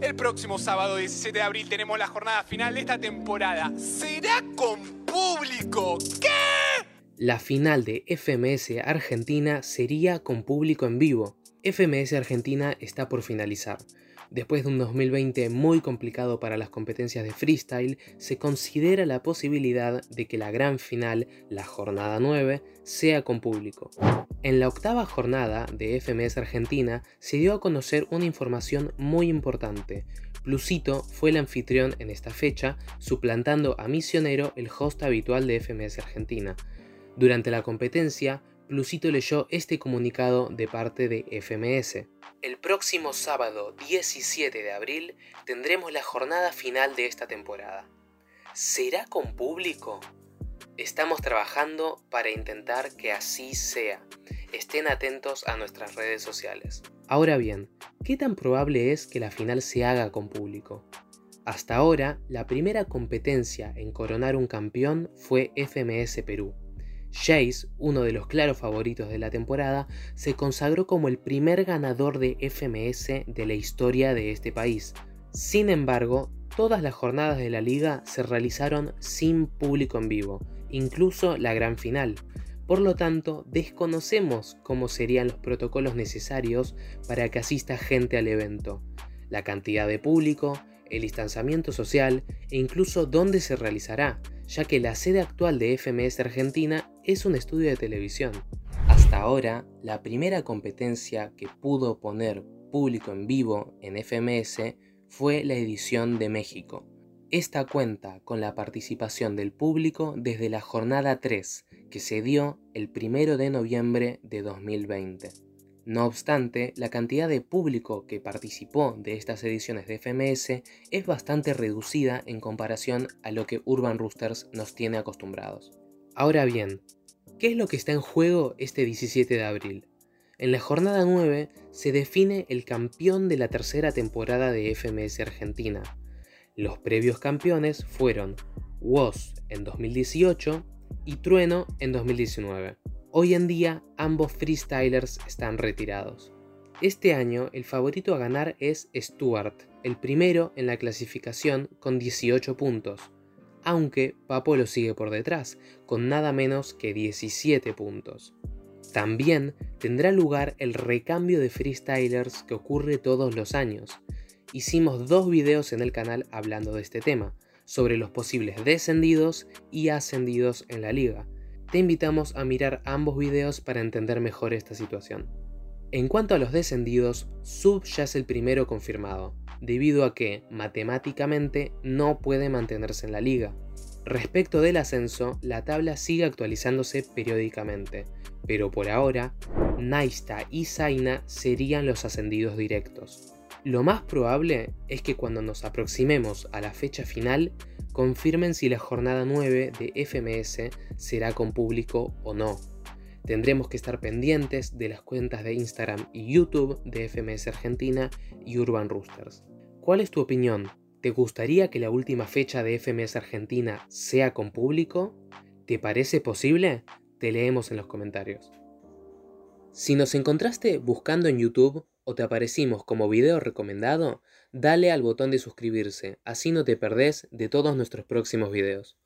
El próximo sábado 17 de abril tenemos la jornada final de esta temporada. ¿Será con público? ¿Qué? La final de FMS Argentina sería con público en vivo. FMS Argentina está por finalizar. Después de un 2020 muy complicado para las competencias de freestyle, se considera la posibilidad de que la gran final, la jornada 9, sea con público. En la octava jornada de FMS Argentina se dio a conocer una información muy importante. Plusito fue el anfitrión en esta fecha, suplantando a Misionero, el host habitual de FMS Argentina. Durante la competencia, Plusito leyó este comunicado de parte de FMS. El próximo sábado 17 de abril tendremos la jornada final de esta temporada. ¿Será con público? Estamos trabajando para intentar que así sea. Estén atentos a nuestras redes sociales. Ahora bien, ¿qué tan probable es que la final se haga con público? Hasta ahora, la primera competencia en coronar un campeón fue FMS Perú. Jace, uno de los claros favoritos de la temporada, se consagró como el primer ganador de FMS de la historia de este país. Sin embargo, todas las jornadas de la liga se realizaron sin público en vivo, incluso la gran final. Por lo tanto, desconocemos cómo serían los protocolos necesarios para que asista gente al evento, la cantidad de público, el distanciamiento social e incluso dónde se realizará, ya que la sede actual de FMS Argentina es un estudio de televisión. Hasta ahora, la primera competencia que pudo poner público en vivo en FMS fue la edición de México. Esta cuenta con la participación del público desde la jornada 3, que se dio el 1 de noviembre de 2020. No obstante, la cantidad de público que participó de estas ediciones de FMS es bastante reducida en comparación a lo que Urban Roosters nos tiene acostumbrados. Ahora bien, ¿qué es lo que está en juego este 17 de abril? En la jornada 9 se define el campeón de la tercera temporada de FMS Argentina. Los previos campeones fueron Woz en 2018 y Trueno en 2019. Hoy en día ambos freestylers están retirados. Este año el favorito a ganar es Stuart, el primero en la clasificación con 18 puntos, aunque Papo lo sigue por detrás, con nada menos que 17 puntos. También tendrá lugar el recambio de freestylers que ocurre todos los años. Hicimos dos videos en el canal hablando de este tema, sobre los posibles descendidos y ascendidos en la liga, te invitamos a mirar ambos videos para entender mejor esta situación. En cuanto a los descendidos, Sub ya es el primero confirmado, debido a que, matemáticamente, no puede mantenerse en la liga. Respecto del ascenso, la tabla sigue actualizándose periódicamente, pero por ahora, Naista y Zaina serían los ascendidos directos. Lo más probable es que cuando nos aproximemos a la fecha final, confirmen si la jornada 9 de FMS será con público o no. Tendremos que estar pendientes de las cuentas de Instagram y YouTube de FMS Argentina y Urban Roosters. ¿Cuál es tu opinión? ¿Te gustaría que la última fecha de FMS Argentina sea con público? ¿Te parece posible? Te leemos en los comentarios. Si nos encontraste buscando en YouTube o te aparecimos como video recomendado, dale al botón de suscribirse, así no te perdés de todos nuestros próximos videos.